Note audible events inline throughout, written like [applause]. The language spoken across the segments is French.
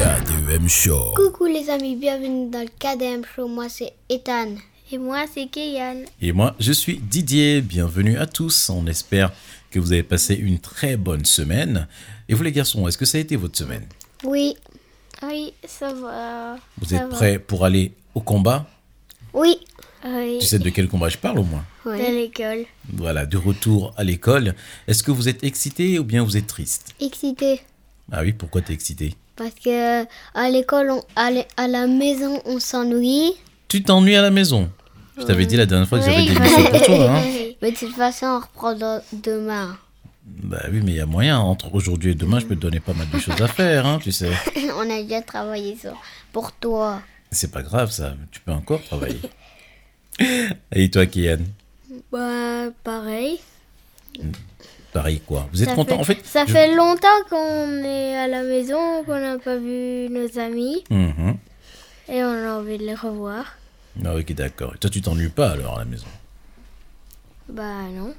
KDM Show. Coucou les amis, bienvenue dans le KDM Show. Moi c'est Ethan. Et moi c'est Keyan. Et moi, je suis Didier. Bienvenue à tous. On espère que vous avez passé une très bonne semaine. Et vous les garçons, est-ce que ça a été votre semaine? Oui. Oui, ça va. Vous Ça êtes va. prêts pour aller au combat? Oui. Oui, Tu sais de quel combat je parle au moins? De Oui. l'école. Voilà, du retour à l'école. Est-ce que vous êtes excité ou bien vous êtes triste Excité. Ah oui, pourquoi t'es excité? Parce que à l'école, on- à, la maison, on s'ennuie. Tu t'ennuies à la maison Je t'avais dit la dernière fois que j'avais Oui. des missions pour toi. Hein [laughs] Mais de toute façon, on reprend dans- demain. bah oui, mais il y a moyen. Entre aujourd'hui et demain, je peux te donner pas mal de choses à faire, hein, tu sais. [laughs] on a déjà travaillé sur pour toi. C'est pas grave ça, tu peux encore travailler. [laughs] Et toi, Kian? Bah, pareil. Pareil quoi Vous êtes Ça content fait, En fait, ça je- fait longtemps qu'on est à la maison, qu'on n'a pas vu nos amis Mhm. et on a envie de les revoir. Ah, ok, d'accord. Et toi, tu t'ennuies pas alors à la maison? Bah, non.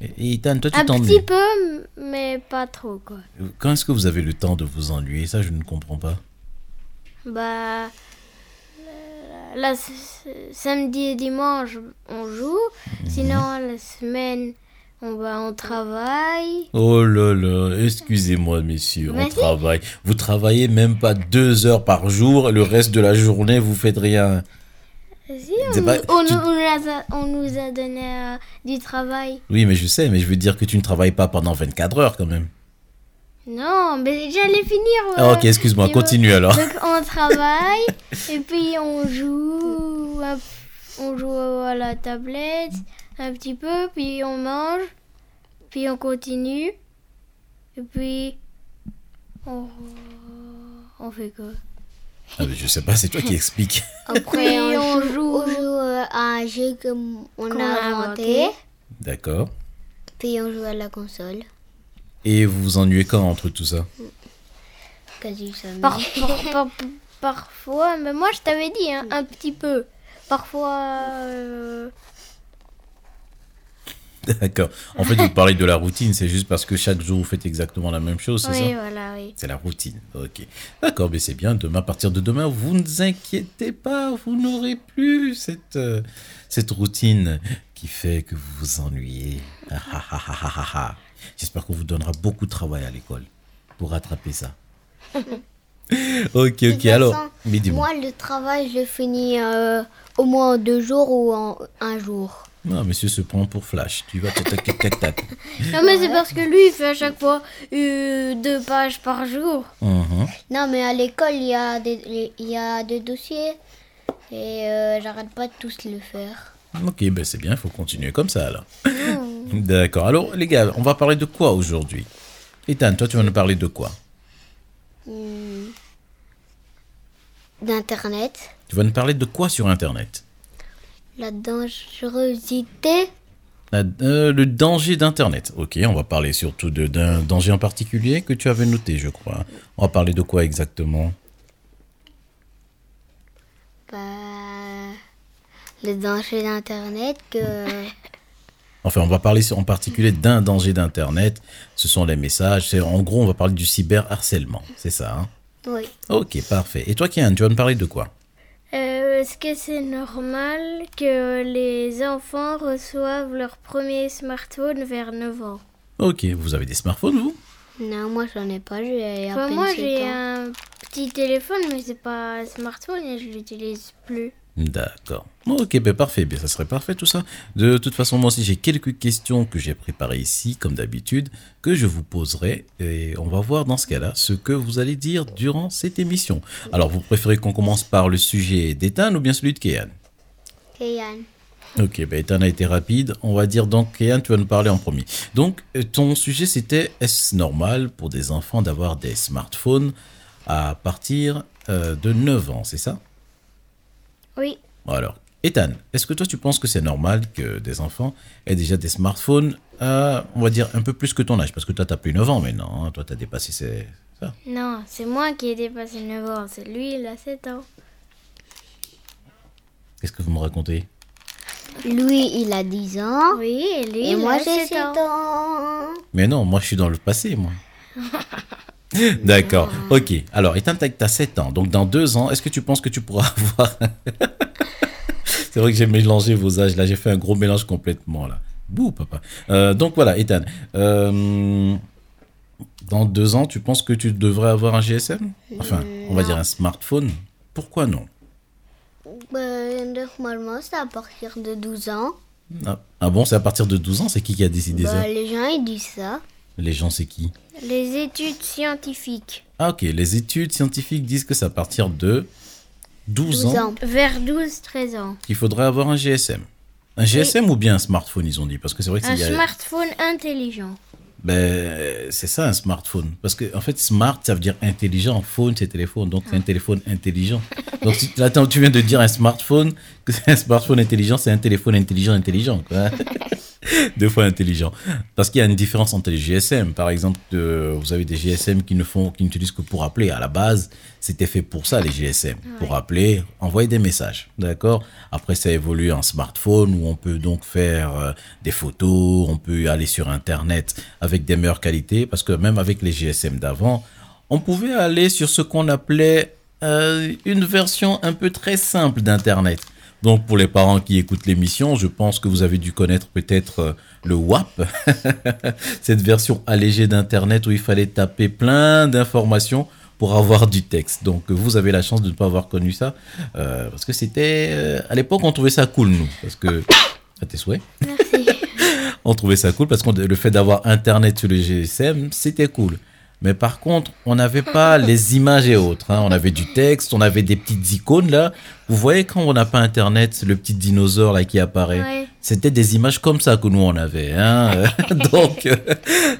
Et, et toi, tu Un t'ennuies? petit peu, mais pas trop, quoi. Quand est-ce que vous avez le temps de vous ennuyer? Ça, je ne comprends pas. Bah, là, samedi et dimanche, on joue. Mhm. Sinon, la semaine, on va en travail. Oh là là, excusez-moi, messieurs, on travaille. Vous travaillez même pas deux heures par jour, le reste de la journée, vous faites rien. Si, on, pas- on tu- nous, on nous a, on donné euh, du travail. Oui, mais je sais, mais je veux dire que tu ne travailles pas pendant 24 heures quand même. Non, mais j'allais finir. Ah, ouais. ok, excuse-moi, continue alors. Donc on [laughs] travaille et puis on joue, on joue à la tablette un petit peu, puis on mange, puis on continue, et puis on, on fait quoi? Ah, mais je sais pas, c'est toi qui expliques. [laughs] Après, on, on joue, joue- on joue, à un jeu qu'on on Qu'on a inventé. inventé. D'accord. Puis on joue à la console. Et vous vous ennuyez quand entre tout ça? Quasi jamais. Par- par- [laughs] par- Parfois, mais moi je t'avais dit hein, un petit peu. Parfois, euh, [laughs] D'accord. En fait, vous parlez de la routine, c'est juste parce que chaque jour vous faites exactement la même chose, c'est oui, ça? voilà, oui. C'est la routine. Ok. D'accord, mais c'est bien. Demain, à partir de demain, vous ne vous inquiétez pas, vous n'aurez plus cette, euh, cette routine qui fait que vous vous ennuyez. Ah, ah, ah. J'espère qu'on vous donnera beaucoup de travail à l'école pour rattraper ça. [laughs] ok, ok. Alors, façon, mais dis-moi. Moi, le travail, je le finis euh, au moins en deux jours ou en un jour. Non, monsieur se prend pour Flash. Tu vas tac, tac, tac, tac. [laughs] Non, mais c'est parce que lui, il fait à chaque fois euh, deux pages par jour. Mhm. Non, mais à l'école, il y, a des- il y a des dossiers et euh, j'arrête pas de tous le faire. Ok, ben c'est bien, il faut continuer comme ça alors. [laughs] D'accord. Alors, les gars, on va parler de quoi aujourd'hui? Ethan, toi, tu vas nous parler de quoi? Hmm. D'Internet, Tu vas nous parler de quoi sur Internet? La dangerosité. La- euh, Le danger d'Internet. Ok, on va parler surtout d'un danger en particulier que tu avais noté, je crois. On va parler de quoi exactement? Bah, le danger d'Internet que... [laughs] Enfin, on va parler en particulier d'un danger d'Internet. Ce sont les messages. C'est- En gros, on va parler du cyberharcèlement. C'est ça, hein? Oui. Ok, parfait. Et toi, Kian, tu vas nous parler de quoi? Est-ce que c'est normal que les enfants reçoivent leur premier smartphone vers 9 ans? Ok, vous avez des smartphones, vous? Non, moi j'en ai pas, j'ai à Enfin, peine Moi, j'ai un petit téléphone, mais c'est pas un smartphone et je l'utilise plus. D'accord. Ok, ben parfait. Bien, ça serait parfait tout ça. De toute façon, moi aussi, j'ai quelques questions que j'ai préparées ici, comme d'habitude, que je vous poserai. Et on va voir dans ce cas-là ce que vous allez dire durant cette émission. Alors, vous préférez qu'on commence par le sujet d'Ethan ou bien celui de Kéan Kéyan. Ok, ben Ethan a été rapide. On va dire donc, Kéan, tu vas nous parler en premier. Donc, euh, ton sujet, c'était est-ce normal pour des enfants d'avoir des smartphones à partir euh, de 9 ans, c'est ça? Oui. Alors, Ethan, est-ce que toi tu penses que c'est normal que des enfants aient déjà des smartphones à, on va dire, un peu plus que ton âge? Parce que toi, tu n'as plus 9 ans maintenant, hein. toi, tu as dépassé ces... ça. Non, c'est moi qui ai dépassé 9 ans. C'est lui, il a 7 ans. Qu'est-ce que vous me racontez? Lui, il a 10 ans. Oui, et lui, Et il moi, a j'ai 7 7 ans. ans. Mais non, moi, je suis dans le passé, moi. [laughs] [laughs] D'accord. Ok. Alors, Ethan, tu as 7 ans. Donc, dans 2 ans, est-ce que tu penses que tu pourras [laughs] avoir. [laughs] C'est vrai que j'ai mélangé vos âges. Là, j'ai fait un gros mélange complètement. là. Bouh, papa. Euh, donc, voilà, Ethan. Euh, dans 2 ans, tu penses que tu devrais avoir un GSM Enfin, on va dire un smartphone. Pourquoi non? Ben, normalement, c'est à partir de 12 ans. ah, ah bon, c'est à partir de 12 ans? C'est qui qui a décidé ça? Ben, les gens, ils disent ça. Les gens, c'est qui Les études scientifiques. Ah, ok. Les études scientifiques disent que c'est à partir de 12, 12 ans ans. Vers 12-13 ans. qu'il faudrait avoir un GSM. Un GSM ou bien un smartphone, ils ont dit Parce que c'est vrai que Un y a- smartphone intelligent. Ben, c'est ça un smartphone. Parce que, en fait, smart, ça veut dire intelligent. Phone, c'est téléphone. Donc, c'est un téléphone intelligent. [laughs] Donc, si, là, tu viens de dire un smartphone, que c'est un smartphone intelligent, c'est un téléphone intelligent, intelligent. Quoi. [laughs] [laughs] Deux fois intelligent. Parce qu'il y a une différence entre les GSM. Par exemple, euh, vous avez des GSM qui ne font, qui n'utilisent que pour appeler. À la base, c'était fait pour ça, les GSM. Pour appeler, envoyer des messages. D'accord? Après, ça évolue en smartphone où on peut donc faire euh, des photos, on peut aller sur Internet avec des meilleures qualités. Parce que même avec les GSM d'avant, on pouvait aller sur ce qu'on appelait euh, une version un peu très simple d'Internet. Donc pour les parents qui écoutent l'émission, je pense que vous avez dû connaître peut-être euh, le WAP, [laughs] cette version allégée d'Internet où il fallait taper plein d'informations pour avoir du texte. Donc vous avez la chance de ne pas avoir connu ça, euh, parce que c'était... euh, à l'époque, on trouvait ça cool, nous, parce que... À tes souhaits Merci. [laughs] on trouvait ça cool parce que le fait d'avoir Internet sur le GSM, c'était cool. Mais par contre, on n'avait pas [laughs] les images et autres. hein. On avait du texte, on avait des petites icônes là. Vous voyez quand on n'a pas Internet, le petit dinosaure là qui apparaît? Ouais. C'était des images comme ça que nous on avait. Hein [laughs] [laughs] Donc, euh,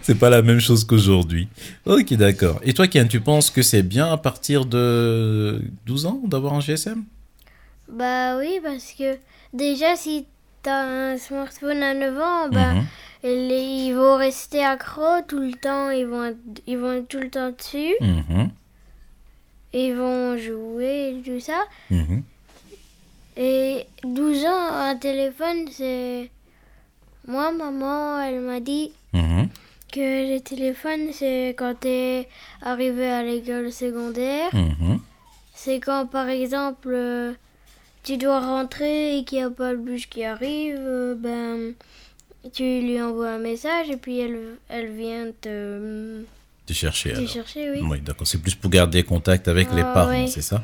c'est pas la même chose qu'aujourd'hui. Ok, d'accord. Et toi, Kian, tu penses que c'est bien à partir de 12 ans d'avoir un GSM Bah oui, parce que déjà, si t'as un smartphone à 9 ans, bah, Mhm. les- ils vont rester accros tout le temps. Ils vont, être- ils vont être tout le temps dessus. Mhm. Ils vont jouer et tout ça. Mhm. Et 12 ans, un téléphone, c'est... Moi, maman, elle m'a dit que le téléphone, c'est quand t'es arrivé à l'école secondaire. C'est quand, par exemple, euh, tu dois rentrer et qu'il n'y a pas le bus qui arrive, euh, ben, tu lui envoies un message et puis elle, elle vient te, De chercher te alors. chercher, oui. Oui, d'accord. C'est plus pour garder contact avec les Ah, parents, ouais. c'est ça?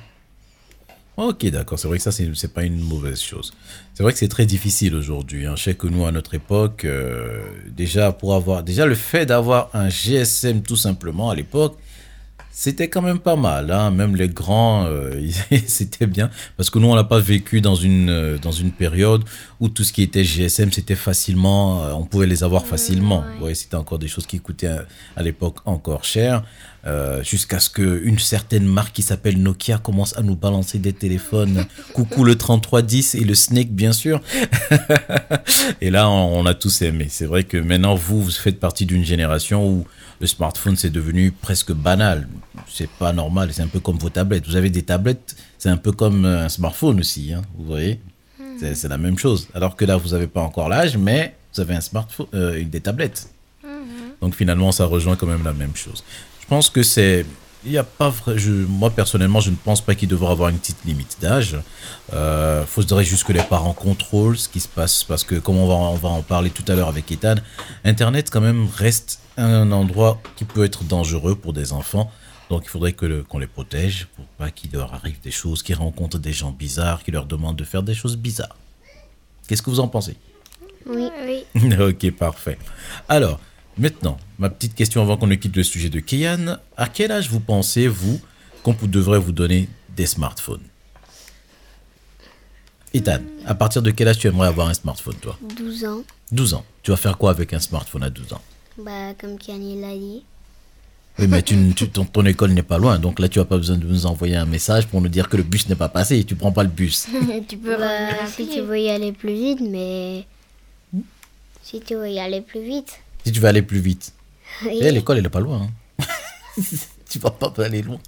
Ok, d'accord. C'est vrai que ça, c'est pas une mauvaise chose. C'est vrai que c'est très difficile aujourd'hui. hein. Je sais que nous, à notre époque, euh, déjà, pour avoir, déjà, le fait d'avoir un GSM tout simplement à l'époque, c'était quand même pas mal. Hein. Même les grands, euh, [laughs] c'était bien. Parce que nous, on n'a pas vécu dans une, euh, dans une période où tout ce qui était GSM, c'était facilement, euh, on pouvait les avoir facilement. ouais. C'était encore des choses qui coûtaient à, à l'époque encore cher. Euh, Jusqu'à ce qu'une certaine marque qui s'appelle Nokia commence à nous balancer des téléphones. [laughs] Coucou le 3310 et le Snake, bien sûr. [laughs] et là, on, a tous aimé. C'est vrai que maintenant, vous, vous faites partie d'une génération où le smartphone, c'est devenu presque banal. C'est pas normal. C'est un peu comme vos tablettes. Vous avez des tablettes, c'est un peu comme euh, un smartphone aussi. hein, vous voyez C'est c'est la même chose. Alors que là, vous n'avez pas encore l'âge, mais vous avez un smartphone, euh, des tablettes. Donc finalement, ça rejoint quand même la même chose. Je pense que c'est. Il y a pas vrai. Je, moi, personnellement, je ne pense pas qu'il devrait avoir une petite limite d'âge. Euh, faudrait juste que les parents contrôlent ce qui se passe. Parce que, comme on va, on va en parler tout à l'heure avec Ethan, Internet, quand même, reste un endroit qui peut être dangereux pour des enfants. Donc, il faudrait que le- qu'on les protège pour pas qu'il leur arrive des choses, qu'ils rencontrent des gens bizarres, qui leur demandent de faire des choses bizarres. Qu'est-ce que vous en pensez? Oui. Oui. [laughs] ok, parfait. Alors, maintenant, ma petite question avant qu'on ne quitte le sujet de Kian. À quel âge vous pensez, vous, qu'on devrait vous donner des smartphones? Ethan, à partir de quel âge tu aimerais avoir un smartphone, toi? 12 ans. 12 ans. Tu vas faire quoi avec un smartphone à 12 ans? Bah, comme Kiani l'a dit. Oui, mais tu, tu- ton, ton école n'est pas loin, donc là, tu n'as pas besoin de nous envoyer un message pour nous dire que le bus n'est pas passé. Tu prends pas le bus. [laughs] tu peux Bah, si tu veux y aller plus vite, mais. Si tu veux y aller plus vite. Si tu veux aller plus vite. Oui. Eh, l'école, elle est pas loin. hein. [laughs] tu vas pas aller loin.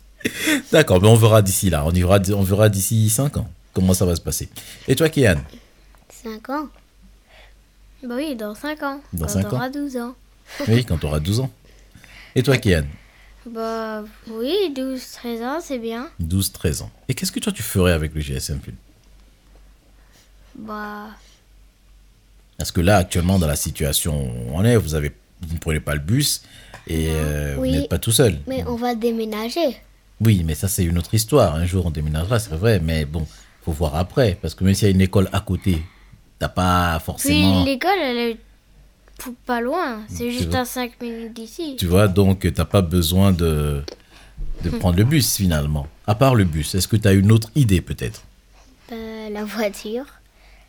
D'accord, mais on verra d'ici là. On, verra, on verra d'ici 5 ans comment ça va se passer. Et toi, Kian 5 ans. Bah oui, dans 5 ans. Dans quand cinq ans. t'auras 12 ans. Oui, quand tu auras 12 ans. Et toi, Kian Bah oui, 12-13 ans, c'est bien. 12-13 ans. Et qu'est-ce que toi tu ferais avec le GSM Phil Bah, Parce que là, actuellement, dans la situation où on est, vous avez, vous ne prenez pas le bus et euh, Oui. vous n'êtes pas tout seul. Mais on va déménager. Oui, mais ça, c'est une autre histoire. Un jour, on déménagera, c'est vrai, mais bon, faut voir après. Parce que même s'il y a une école à côté, t'as pas puis forcément. l'école, elle est pas loin. C'est juste vois. à 5 minutes d'ici. Tu vois, donc, t'as pas besoin de, de prendre le bus finalement. À part le bus, est-ce que tu as une autre idée peut-être? Euh, la voiture.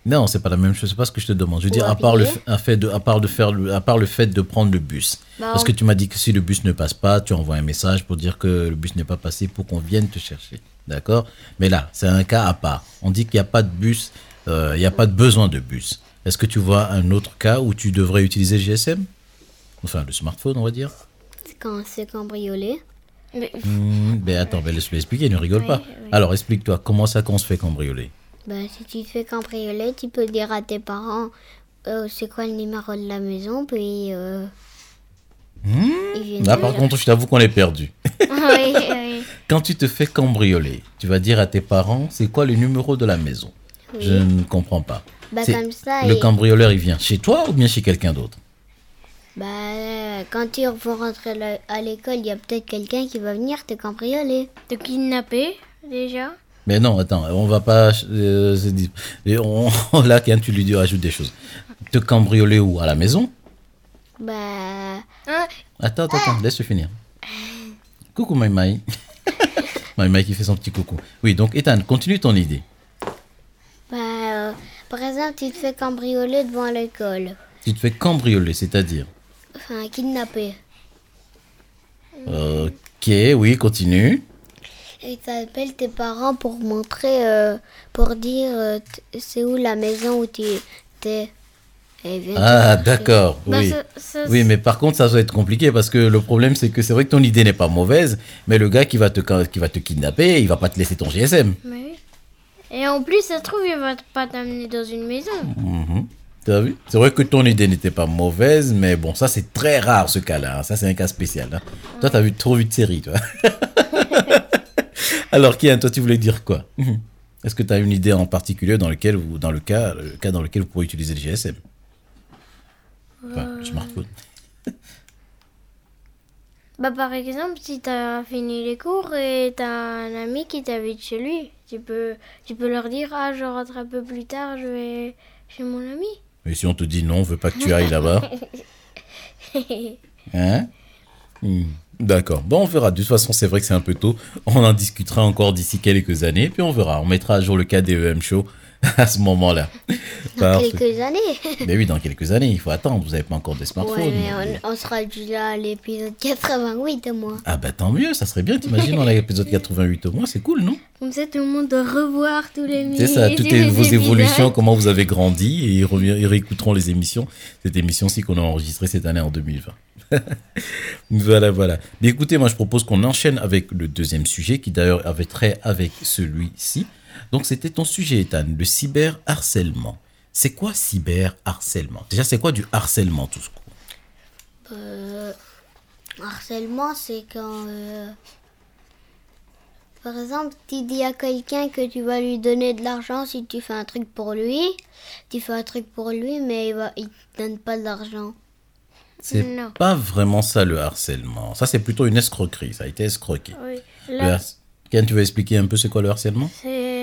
Non, c'est pas la même chose, c'est pas ce que je te demande. Je veux Ou dire, à à part, le, un fait de, à, part de faire à part le fait de prendre le bus. Bah, Parce on- que tu m'as dit que si le bus ne passe pas, tu envoies un message pour dire que le bus n'est pas passé pour qu'on vienne te chercher. D'accord? Mais là, c'est un cas à part. On dit qu'il n'y a pas de bus, euh, il n'y a pas de besoin de bus. Est-ce que tu vois un autre cas où tu devrais utiliser le GSM Enfin, le smartphone, on va dire. C'est quand c'est cambriolé. Mais- Hmm, ben attends, ben laisse-le expliquer, ne rigole pas. Alors, explique-toi, comment ça qu'on se fait cambrioler? Bah, si tu te fais cambrioler, tu peux dire à tes parents euh, c'est quoi le numéro de la maison, puis euh, viennent. Là, par contre, je t'avoue qu'on est perdu. [laughs] oui, oui. Quand tu te fais cambrioler, tu vas dire à tes parents, c'est quoi le numéro de la maison? Je ne comprends pas. Bah, comme ça, Le et- cambrioleur, il vient chez toi ou bien chez quelqu'un d'autre? Bah, quand ils vont rentrer à l'école, il y a peut-être quelqu'un qui va venir te cambrioler. Te kidnapper, déjà? Mais non, attends, on va pas. euh, on, [laughs] là, quand tu lui dis, ajoute des choses. Te cambrioler où? À la maison? Bah, Hein Attends, attends, attends, laisse finir. Coucou, Maïmaï. Maïmaï [laughs] qui fait son petit coucou. Oui, donc, Ethan, continue ton idée. bah euh, par exemple, tu te fais cambrioler devant l'école. Tu te fais cambrioler, c'est-à-dire? Enfin, kidnapper. Ok, oui, continue. Et tu appelles tes parents pour montrer, euh, pour dire euh, c'est où la maison où tu es. Ils te Ah, d'accord, Bah, oui. ça- ça- Oui, mais par contre, ça va être compliqué parce que le problème, c'est que c'est vrai que ton idée n'est pas mauvaise, mais le gars qui va te, qui va te kidnapper, il va pas te laisser ton GSM. Mais oui. Et en plus, ça se trouve, il va pas t'amener dans une maison. Mhm. T'as vu? C'est vrai que ton idée n'était pas mauvaise, mais bon, ça c'est très rare ce cas-là. hein. Ça c'est un cas spécial. hein. Toi, t'as vu trop vu de séries, toi. [laughs] Alors, Kian, toi, tu voulais dire quoi? Est-ce que tu as une idée en particulier dans lequel, vous, dans le cas, le cas dans lequel vous pourrez utiliser le GSM Enfin, le smartphone. [laughs] Bah, par exemple, si t'as fini les cours et t'as un ami qui t'habite chez lui, tu peux, tu peux leur dire Ah, je rentre un peu plus tard, je vais chez mon ami. Mais si on te dit non, on veut pas que tu ailles là-bas [laughs] Hein? Hmm, D'accord. Bon, on verra. De toute façon, c'est vrai que c'est un peu tôt. On en discutera encore d'ici quelques années, puis on verra. On mettra à jour le cas des EM Show [laughs] à ce moment-là. Dans Parfait. quelques années. Mais [laughs] oui, dans quelques années, il faut attendre. Vous n'avez pas encore de smartphone. Ouais, mais on, on sera déjà à l'épisode 88 au moins. Ah bah tant mieux, ça serait bien. T'imagines dans l'épisode 88 au moins, c'est cool, non? Comme ça, tout le monde doit revoir tous les C'est ça, toutes les- vos épisodes. évolutions, comment vous avez grandi, et ils, revient- ils réécouteront les émissions. Cette émission-ci qu'on a enregistrée cette année en 2020. [laughs] voilà, voilà. Mais écoutez, moi je propose qu'on enchaîne avec le deuxième sujet, qui d'ailleurs avait trait avec celui-ci. Donc c'était ton sujet, Ethan, le cyberharcèlement. C'est quoi cyberharcèlement? Déjà, c'est quoi du harcèlement tout ce coup? Euh, harcèlement, c'est quand. euh, par exemple, tu dis à quelqu'un que tu vas lui donner de l'argent si tu fais un truc pour lui. Tu fais un truc pour lui, mais il, il te donne pas de l'argent. C'est pas vraiment ça le harcèlement. Ça, c'est plutôt une escroquerie. Ça a été escroqué. Oui. Le Là, har- Ken, tu veux expliquer un peu c'est quoi le harcèlement? c'est.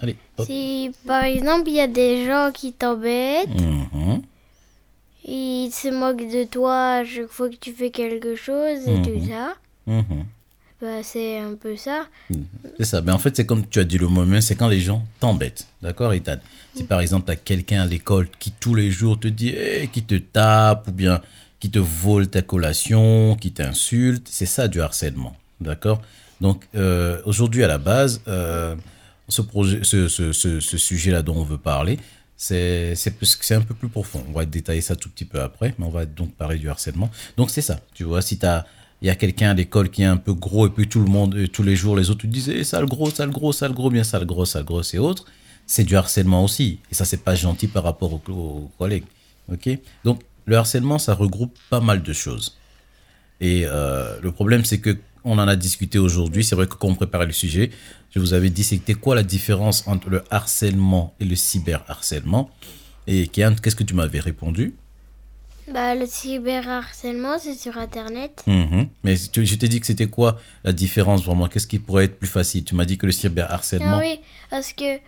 Allez. Si par exemple, il y a des gens qui t'embêtent, Mhm. ils se moquent de toi à chaque fois que tu fais quelque chose et tout ça, Mhm. bah, c'est un peu ça. C'est ça. Mais en fait, c'est comme tu as dit le mot même, c'est quand les gens t'embêtent. D'accord, Ethan? Si par exemple, tu as quelqu'un à l'école qui tous les jours te dit, eh, qui te tape, ou bien qui te vole ta collation, qui t'insulte, c'est ça du harcèlement. D'accord? Donc, euh, aujourd'hui, à la base, euh, ce, sujet-là dont on veut parler, c'est un peu plus profond. On va détailler ça tout petit peu après, mais on va donc parler du harcèlement. Donc, c'est ça. Tu vois, si tu il y a quelqu'un à l'école qui est un peu gros et puis tout le monde, tous les jours, les autres te disent eh, sale gros, sale gros, sale gros, bien sale gros, sale gros et autres. C'est du harcèlement aussi. Et ça, c'est pas gentil par rapport aux, aux collègues. Ok? Donc, le harcèlement, ça regroupe pas mal de choses. Et euh, le problème, c'est que on en a discuté aujourd'hui. C'est vrai que quand on préparait le sujet, je vous avais dit c'était quoi la différence entre le harcèlement et le cyberharcèlement. Et Kian, qu'est-ce que tu m'avais répondu? Bah, le cyberharcèlement, c'est sur Internet. Mhm. Mais tu- je t'ai dit que c'était quoi la différence vraiment? Qu'est-ce qui pourrait être plus facile? Tu m'as dit que le Ah cyberharcèlement. oui, parce que,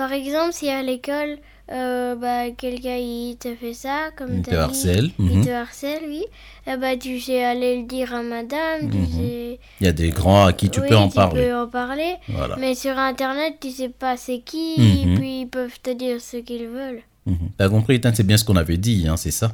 par exemple, si à l'école, euh, bah, quelqu'un il te fait ça, comme Il te dit, harcèle, il mhm. te harcèle, oui, eh bah, tu sais aller le dire à madame, tu Mhm. sais... Il y a des grands à qui tu Oui, peux en tu parler. peux en parler. Voilà. Mais sur Internet, tu sais pas c'est qui, Mhm. et puis ils peuvent te dire ce qu'ils veulent. Mhm. T'as compris, c'est bien ce qu'on avait dit, hein, c'est ça.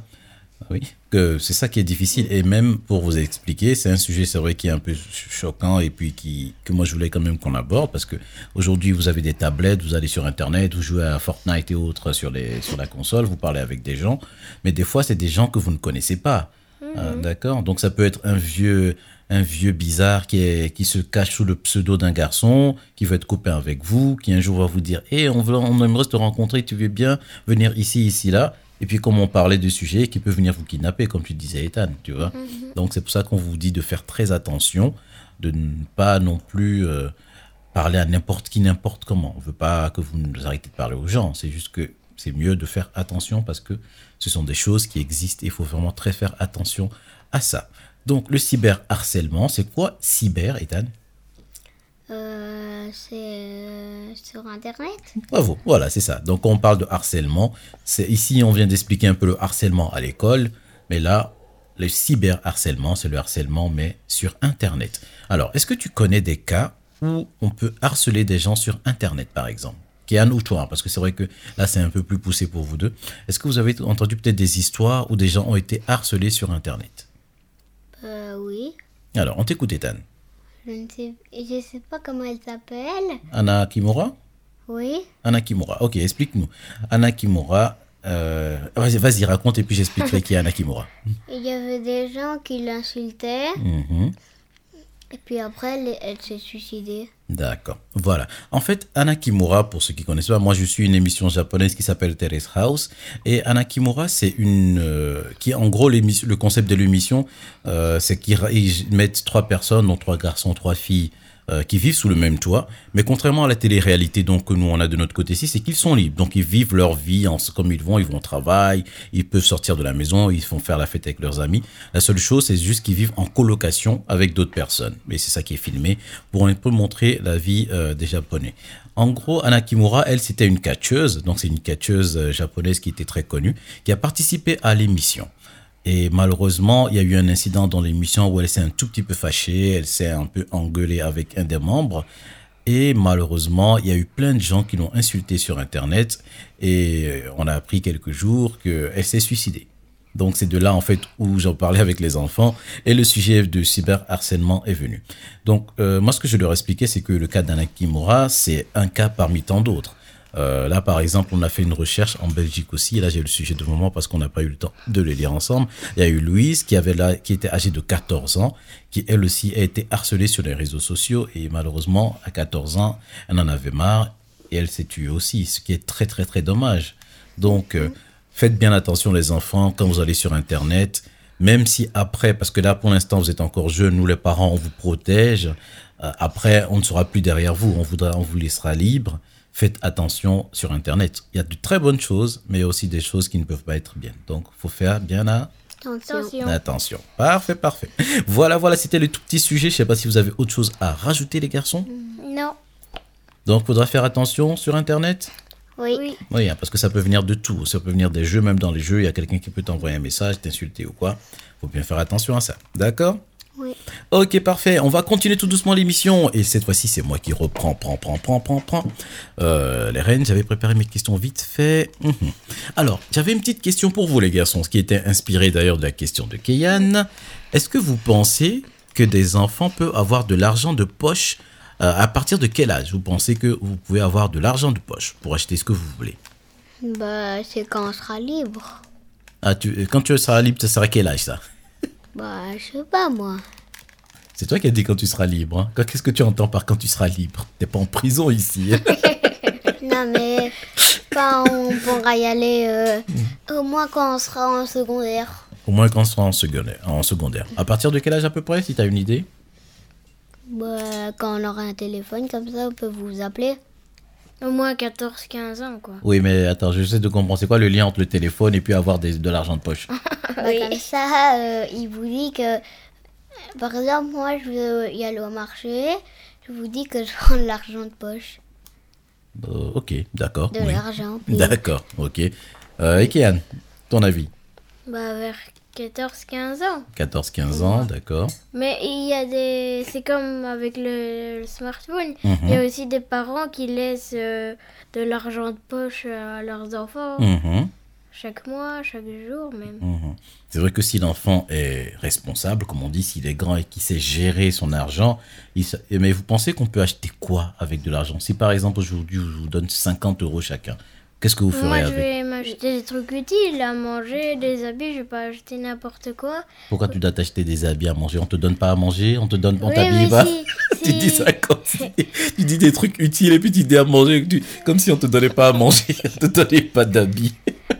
Oui, que c'est ça qui est difficile. Et même pour vous expliquer, c'est un sujet, c'est vrai, qui est un peu ch- choquant et puis qui, que moi je voulais quand même qu'on aborde parce que aujourd'hui vous avez des tablettes, vous allez sur Internet, vous jouez à Fortnite et autres sur, les, sur la console, vous parlez avec des gens, mais des fois c'est des gens que vous ne connaissez pas. Ah, D'accord Donc ça peut être un vieux, un vieux bizarre qui, est, qui se cache sous le pseudo d'un garçon, qui veut être copain avec vous, qui un jour va vous dire Hé, on, veut- on aimerait te rencontrer, tu veux bien venir ici, ici, là. Et puis comme on parlait du sujet, qui peut venir vous kidnapper, comme tu disais, Ethan, tu vois. Donc c'est pour ça qu'on vous dit de faire très attention, de ne pas non plus euh, parler à n'importe qui, n'importe comment. On veut pas que vous nous arrêtez de parler aux gens. C'est juste que c'est mieux de faire attention parce que ce sont des choses qui existent et il faut vraiment très faire attention à ça. Donc le cyberharcèlement, c'est quoi cyber, Ethan? Euh, c'est euh, sur Internet Bravo, voilà, c'est ça. Donc on parle de harcèlement. C'est ici on vient d'expliquer un peu le harcèlement à l'école, mais là le cyberharcèlement, c'est le harcèlement mais sur internet. Alors, est-ce que tu connais des cas où on peut harceler des gens sur internet par exemple? Kian ou toi, parce que c'est vrai que là c'est un peu plus poussé pour vous deux. Est-ce que vous avez entendu peut-être des histoires où des gens ont été harcelés sur internet? Euh, oui. Alors, on t'écoute Ethan. Je ne sais, je sais pas comment elle s'appelle. Anna Kimura Oui. Anna Kimura. Ok, explique-nous. Anna Kimura. euh, Vas-y, vas-y, raconte et puis j'expliquerai [laughs] qui est Anna Kimura. Il y avait des gens qui l'insultaient. Mhm. Et puis après, elle, s'est suicidée. D'accord. Voilà. En fait, Anna Kimura, pour ceux qui connaissent pas, moi je suis une émission japonaise qui s'appelle Terrace House. Et Anna Kimura, c'est une. euh, qui, en gros, le concept de l'émission, euh, c'est qu'ils mettent trois personnes, dont trois garçons, trois filles, euh, qui vivent sous le même toit. Mais contrairement à la télé-réalité donc, que nous on a de notre côté ici, c'est qu'ils sont libres. Donc ils vivent leur vie en, comme ils vont, ils vont au travail, ils peuvent sortir de la maison, ils font faire la fête avec leurs amis. La seule chose, c'est juste qu'ils vivent en colocation avec d'autres personnes. Mais c'est ça qui est filmé pour un peu montrer la vie euh, des Japonais. En gros, Anna Kimura, elle, c'était une catcheuse. Donc c'est une catcheuse euh, japonaise qui était très connue, qui a participé à l'émission. Et malheureusement, il y a eu un incident dans l'émission où elle s'est un tout petit peu fâchée, elle s'est un peu engueulée avec un des membres. Et malheureusement, il y a eu plein de gens qui l'ont insultée sur Internet. Et euh, on a appris quelques jours qu'elle s'est suicidée. Donc c'est de là en fait où j'en parlais avec les enfants et le sujet de cyberharcèlement est venu. Donc euh, moi ce que je leur expliquais c'est que le cas d'Anna Kimura c'est un cas parmi tant d'autres. Euh, là, par exemple, on a fait une recherche en Belgique aussi. Et là, j'ai le sujet de moment parce qu'on n'a pas eu le temps de les lire ensemble. Il y a eu Louise qui avait qui était âgée de 14 ans, qui elle aussi a été harcelée sur les réseaux sociaux et malheureusement, à 14 ans, elle en avait marre et elle s'est tuée aussi, ce qui est très très très dommage. Donc, euh, faites bien attention les enfants quand vous allez sur Internet, même si après, parce que là pour l'instant vous êtes encore jeunes, nous les parents on vous protège. Euh, après, on ne sera plus derrière vous, on voudra, on vous laissera libre faites attention sur Internet. Il y a de très bonnes choses, mais aussi des choses qui ne peuvent pas être bien. Donc, faut faire bien à Attention. Parfait, parfait. Voilà, voilà, c'était le tout petit sujet. Je sais pas si vous avez autre chose à rajouter, les garçons. Non. Donc, faudra faire attention sur Internet? Oui. Oui. Oui, hein, parce que ça peut venir de tout. Ça peut venir des jeux, même dans les jeux, il y a quelqu'un qui peut t'envoyer un message, t'insulter ou quoi. Faut bien faire attention à ça. D'accord? Oui. Ok, parfait. On va continuer tout doucement l'émission. Et cette fois-ci, c'est moi qui reprends, prends, prends, prends, prends, prends. Euh, les reines, j'avais préparé mes questions vite fait. Mhm. Alors, j'avais une petite question pour vous, les garçons, ce qui était inspiré d'ailleurs de la question de Keyan. Est-ce que vous pensez que des enfants peuvent avoir de l'argent de poche euh, À partir de quel âge? Vous pensez que vous pouvez avoir de l'argent de poche pour acheter ce que vous voulez? Bah, c'est quand on sera libre. ah, tu, Quand tu seras libre, ça sera quel âge ça? Bah, je sais pas moi. C'est toi qui as dit quand tu seras libre. hein. Qu'est-ce que tu entends par quand tu seras libre? T'es pas en prison ici. [laughs] non, mais quand on pourra y aller, euh, au moins quand on sera en secondaire. Au moins quand on sera en secondaire. En secondaire. À partir de quel âge à peu près, si tu as une idée? Bah, quand on aura un téléphone, comme ça, on peut vous appeler. Au moins 14-15 ans, quoi. Oui, mais attends, je sais de comprendre. C'est quoi le lien entre le téléphone et puis avoir des- de l'argent de poche [laughs] Bah, Comme ça, euh, il vous dit que, par exemple, moi, je veux y aller au marché. Je vous dis que je prends de l'argent de poche. Euh, Ok, d'accord. De oui. l'argent. [laughs] D'accord, ok. Euh, et Kéan, ton avis? Bah, vers 14-15 ans. 14-15 ans, d'accord. Mais il y a des. C'est comme avec le, le smartphone. Mhm. Il y a aussi des parents qui laissent euh, de l'argent de poche à leurs enfants. Mhm, Chaque mois, chaque jour même. mhm. C'est vrai que si l'enfant est responsable, comme on dit, s'il est grand et qu'il sait gérer son argent, il mais vous pensez qu'on peut acheter quoi avec de l'argent? Si par exemple aujourd'hui je vous donne 50 euros chacun, qu'est-ce que vous ferez Moi, je vais m'acheter des trucs utiles à manger, des habits. Je vais pas acheter n'importe quoi. Pourquoi tu dois t'acheter des habits à manger? On te donne pas à manger? On te donne, on Oui, t'habille pas si- [laughs] Tu si- dis ça comme si [laughs] tu dis des trucs utiles et puis tu dis à manger tu- comme si on te donnait pas à manger, [laughs] on te donnait pas d'habits.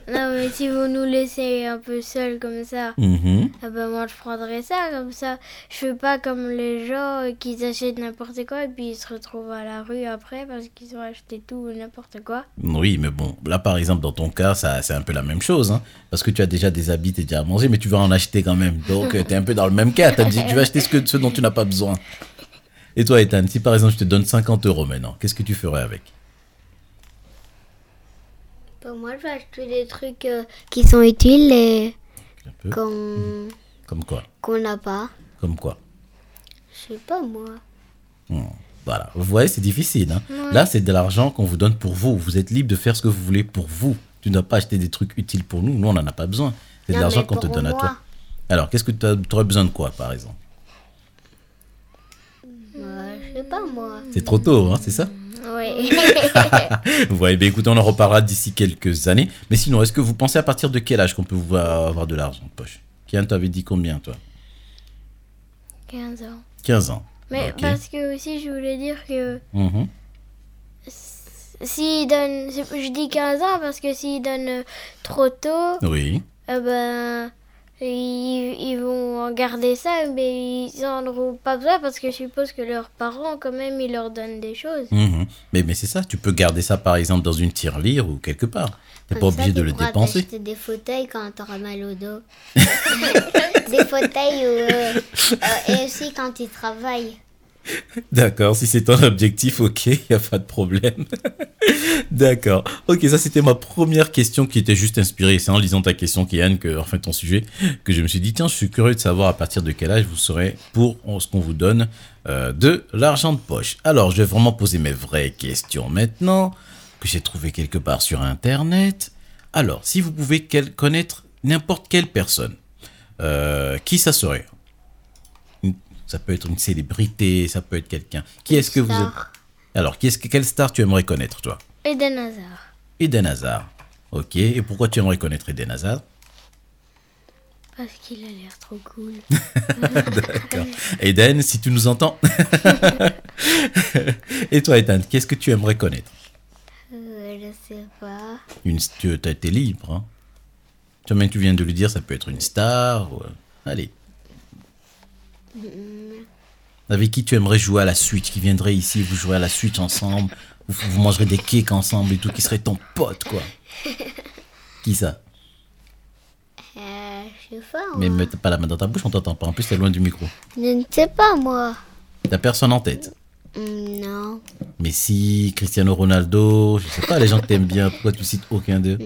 Non, mais si vous nous laissez un peu seuls comme ça, ah ben moi je prendrais ça comme ça. Je fais pas comme les gens euh, qui achètent n'importe quoi et puis ils se retrouvent à la rue après parce qu'ils ont acheté tout et n'importe quoi. Oui, mais bon, là par exemple dans ton cas, ça c'est un peu la même chose, hein, parce que tu as déjà des habits, tu déjà à manger, mais tu vas en acheter quand même. Donc tu es un peu dans le même cas. T'as dit tu vas acheter ce, que, ce dont tu n'as pas besoin. Et toi, Ethan, si par exemple je te donne 50 euros maintenant, qu'est-ce que tu ferais avec? Bah, moi, je vais acheter des trucs euh, qui sont utiles et qu'on Comme quoi qu'on n'a pas. Comme quoi Je sais pas, moi. Hmm. Voilà, vous voyez, c'est difficile. hein. Là, c'est de l'argent qu'on vous donne pour vous. Vous êtes libre de faire ce que vous voulez pour vous. Tu n'as pas acheté des trucs utiles pour nous. Nous, on n'en a pas besoin. C'est de Non, l'argent mais qu'on te pour donne à moi. toi. Alors, qu'est-ce que tu aurais besoin de quoi, par exemple? Bah, je sais pas, moi. C'est trop tôt, hein, c'est ça? Ouais. [laughs] Vous voyez, ben écoutez, on en reparlera d'ici quelques années. Mais sinon, est-ce que vous pensez à partir de quel âge qu'on peut vous avoir de l'argent de poche? Kian, t'avais dit combien, toi? 15 ans. 15 ans. Mais parce que aussi je voulais dire que s'ils donnent, c'est- je dis 15 ans parce que s'ils donnent euh, trop tôt, Oui. eh ben ils, ils vont garder ça, mais ils en auront pas besoin parce que je suppose que leurs parents quand même ils leur donnent des choses. Mhm. Mais, mais c'est ça, tu peux garder ça, par exemple, dans une tirelire ou quelque part. T'es pas ça, obligé de le dépenser. t'acheter des fauteuils quand t'auras mal au dos. [laughs] des fauteuils euh, [laughs] euh, et aussi quand tu travailles. D'accord, si c'est ton objectif, ok, il n'y a pas de problème. [laughs] D'accord. Ok, ça c'était ma première question qui était juste inspirée. C'est en lisant ta question, Kian, que, enfin ton sujet, que je me suis dit, tiens, je suis curieux de savoir à partir de quel âge vous serez pour ce qu'on vous donne euh, de l'argent de poche. Alors, je vais vraiment poser mes vraies questions maintenant, que j'ai trouvé quelque part sur Internet. Alors, si vous pouvez connaître n'importe quelle personne, euh, qui ça serait? Ça peut être une célébrité, ça peut être quelqu'un. Qui est-ce que vous êtes? Star. alors, qui est-ce que, quelle star tu aimerais connaître, toi? Eden Hazard. Eden Hazard. Ok, et pourquoi tu aimerais connaître Eden Hazard? Parce qu'il a l'air trop cool. [laughs] D'accord. Eden, si tu nous entends. [laughs] et toi, Ethan, qu'est-ce que tu aimerais connaître? Euh, je sais pas. une, Tu as été libre. Hein tu viens de le dire, ça peut être une star. ou- Allez. Avec qui tu aimerais jouer à la Switch Qui viendrait ici, vous jouerez à la Switch ensemble vous, vous mangerez des cakes ensemble et tout, qui serait ton pote, quoi? [laughs] qui ça? Euh, je sais pas, moi. Mais mets pas la main dans ta bouche, on t'entend pas. En plus, t'es loin du micro. Je ne sais pas, moi. T'as personne en tête? Hmm, non. Messi, Cristiano Ronaldo, je sais pas, les gens que t'aimes bien, pourquoi tu cites aucun d'eux?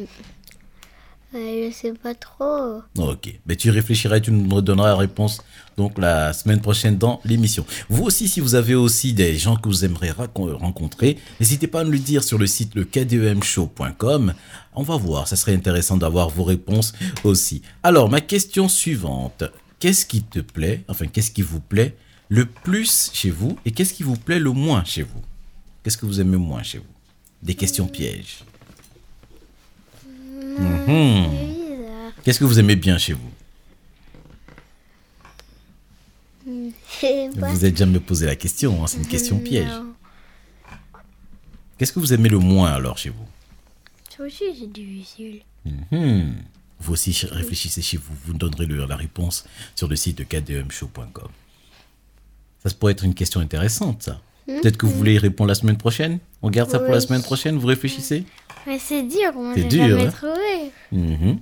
Je sais pas trop. Ok, mais tu réfléchiras et tu nous redonneras la réponse donc la semaine prochaine dans l'émission. Vous aussi, si vous avez aussi des gens que vous aimeriez rencontrer, n'hésitez pas à nous le dire sur le site le kdemshow.com. On va voir, ça serait intéressant d'avoir vos réponses aussi. Alors, ma question suivante, qu'est-ce qui te plaît, enfin qu'est-ce qui vous plaît le plus chez vous et qu'est-ce qui vous plaît le moins chez vous? Qu'est-ce que vous aimez moins chez vous? Des questions pièges. Qu'est-ce que vous aimez bien chez vous pas. Vous n'êtes jamais posé la question, hein, c'est une question piège. Non. Qu'est-ce que vous aimez le moins alors chez vous Ça aussi c'est difficile. Mhm. Vous aussi ch- réfléchissez chez vous, vous nous donnerez le- la réponse sur le site de kdmshow.com. Ça pourrait être une question intéressante, ça. Hmm. Peut-être que vous voulez y répondre la semaine prochaine? On garde ça pour la semaine prochaine Vous réfléchissez? Mais c'est dur, C'est j'ai dur, jamais hein. trouvé. Mhm.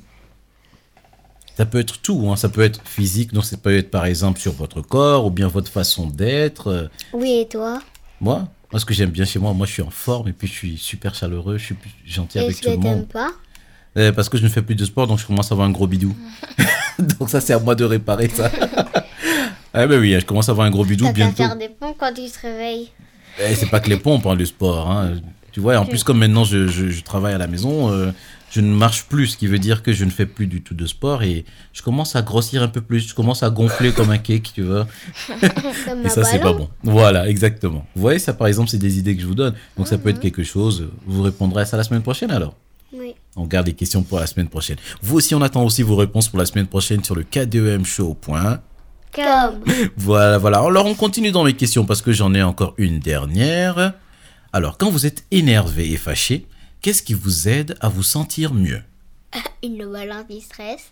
Ça peut être tout, hein. ça peut être physique, donc ça peut être par exemple sur votre corps ou bien votre façon d'être. euh, Oui, et toi? Moi, moi ce que j'aime bien chez moi, moi je suis en forme et puis je suis super chaleureux, je suis gentil avec Est-ce tout le monde. t'aimes pas? Euh, parce que je ne fais plus de sport, donc je commence à avoir un gros bidou. [laughs] donc ça c'est à moi de réparer ça. [laughs] ah ben oui, je commence à avoir un gros bidou qu'à bientôt. faire des pompes quand tu te réveilles. Eh, c'est pas que les pompes, hein, le sport. hein. Tu vois, en plus comme maintenant je, je- je travaille à la maison, euh, je ne marche plus, ce qui veut dire que je ne fais plus du tout de sport et je commence à grossir un peu plus, je commence à gonfler comme un cake, tu vois. [laughs] Comme Et ça, c'est pas bon. Voilà, exactement. Vous voyez, ça par exemple, c'est des idées que je vous donne. Donc ça peut être quelque chose. Vous répondrez à ça la semaine prochaine alors Oui. On garde les questions pour la semaine prochaine. Vous aussi, on attend aussi vos réponses pour la semaine prochaine sur le KDEM Show. point. Comme. [laughs] Voilà, voilà. Alors, on continue dans les questions parce que j'en ai encore une dernière. Alors, quand vous êtes énervé et fâché, qu'est-ce qui vous aide à vous sentir mieux [laughs] Une balle anti-stress.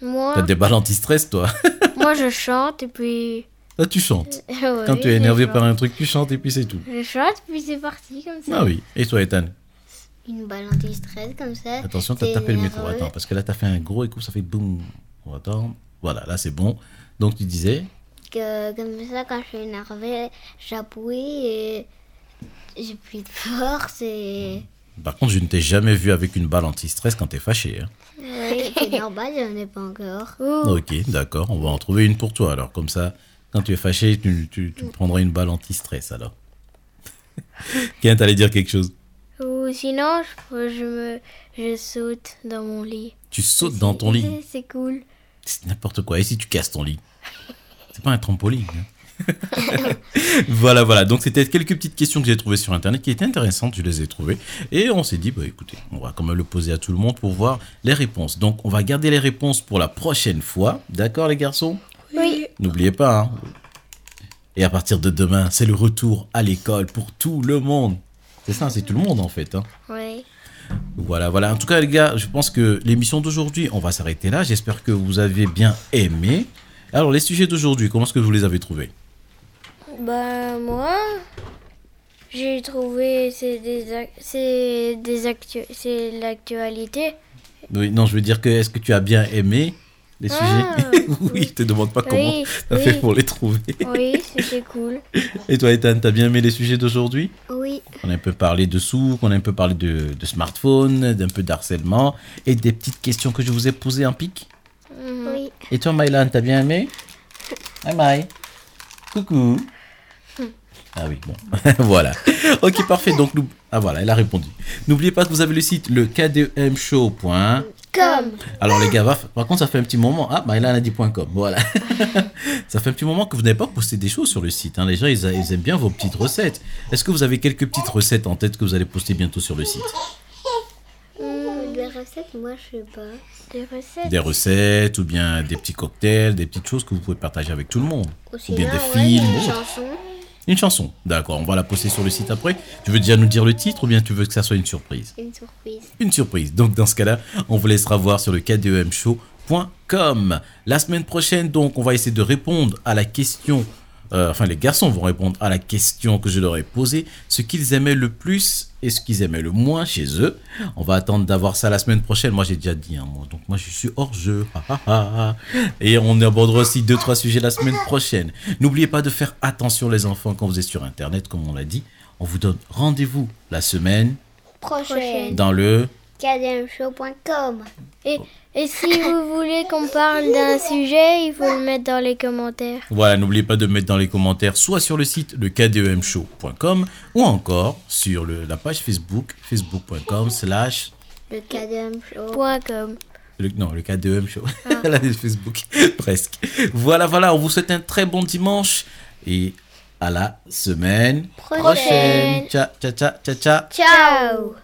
Moi, T'as des balles anti-stress, toi [laughs] moi je chante et puis. Là, tu chantes. [laughs] Ouais, Quand tu es énervé par un truc, tu chantes et puis c'est tout. Je chante, puis c'est parti comme ça. Ah oui. Et toi, Ethan Une balle anti-stress comme ça. Attention, t'as tapé le micro. Attends, parce que là, t'as fait un gros écho, ça fait boum. On va attendre. Voilà, là, c'est bon. Donc, tu disais Que, comme ça, quand je suis énervée, j'appuie et j'ai plus de force et. Par contre, je ne t'ai jamais vu avec une balle anti-stress quand t'es fâché. hein. Oui, c'est normal, j'en ai pas encore. Ouh. [laughs] Ok, d'accord. On va en trouver une pour toi. Alors, comme ça, quand tu es fâché, tu, tu, tu prendras une balle anti-stress. Alors, [laughs] Ken, t'allais dire quelque chose Ou sinon, je, je me, je saute dans mon lit. Tu sautes dans ton lit. C'est- C'est cool. C'est n'importe quoi. Et si tu casses ton lit? [laughs] C'est pas un trampoline. hein. [laughs] voilà, voilà. Donc, c'était quelques petites questions que j'ai trouvées sur Internet qui étaient intéressantes. Je les ai trouvées. Et on s'est dit, bah écoutez, on va quand même le poser à tout le monde pour voir les réponses. Donc, on va garder les réponses pour la prochaine fois. D'accord, les garçons? Oui. N'oubliez pas. hein. Et à partir de demain, c'est le retour à l'école pour tout le monde. C'est ça, c'est tout le monde en fait. hein. Oui. Voilà, voilà. En tout cas, les gars, je pense que l'émission d'aujourd'hui, on va s'arrêter là. J'espère que vous avez bien aimé. Alors, les sujets d'aujourd'hui, comment est-ce que vous les avez trouvés? Bah, moi, j'ai trouvé c'est des, c'est des actu- c'est l'actualité. Oui, non, je veux dire que est-ce que tu as bien aimé les Ah, sujets? [laughs] Oui, je te demande pas comment Oui, t'as fait oui. pour les trouver. Oui, c'était cool. Et toi, Ethan, t'as bien aimé les sujets d'aujourd'hui? Oui. On a un peu parlé de souk, on a un peu parlé de, de smartphone, d'un peu d'harcèlement et des petites questions que je vous ai posées en pic? Mhm. Oui. Et toi, Mylan, t'as bien aimé? [laughs] Hi, My. Coucou. Ah oui, bon. [laughs] voilà. Ok, parfait. Donc, nous... Ah voilà, elle a répondu. N'oubliez pas que vous avez le site le kdmshow. Comme. Alors les gars, va- par contre, ça fait un petit moment. Ah, Mylan a dit .com. Voilà. [laughs] ça fait un petit moment que vous n'avez pas posté des choses sur le site. hein. Les gens, ils, a- ils aiment bien vos petites recettes. Est-ce que vous avez quelques petites recettes en tête que vous allez poster bientôt sur le site? Des recettes, moi je sais pas. Des recettes. Des recettes ou bien des petits cocktails, des petites choses que vous pouvez partager avec tout le monde. Ou bien des ouais, films. une ou autre. chanson. Une chanson. D'accord, on va la poster sur le site après. Tu veux déjà nous dire le titre ou bien tu veux que ça soit une surprise? Une surprise. Une surprise. Donc dans ce cas-là, on vous laissera voir sur le kdemshow.com. La semaine prochaine, donc, on va essayer de répondre à la question. Euh, enfin, les garçons vont répondre à la question que je leur ai posée, ce qu'ils aimaient le plus et ce qu'ils aimaient le moins chez eux. On va attendre d'avoir ça la semaine prochaine. Moi, j'ai déjà dit, hein, moi. donc moi, je suis hors jeu. [laughs] Et on abordera aussi deux, trois sujets la semaine prochaine. N'oubliez pas de faire attention, les enfants, quand vous êtes sur Internet, comme on l'a dit. On vous donne rendez-vous la semaine Prochaine. dans le KDMshow.com. Et, et si vous voulez qu'on parle d'un sujet, il faut le mettre dans les commentaires. Voilà, n'oubliez pas de mettre dans les commentaires soit sur le site le kdemshow.com ou encore sur le- la page Facebook facebook.com slash Le KDMshow. Point com. le, non, le KDM show. [laughs] La Facebook, presque. Voilà, voilà, on vous souhaite un très bon dimanche et à la semaine Prochaine. Ciao, ciao, ciao, ciao, ciao. Ciao.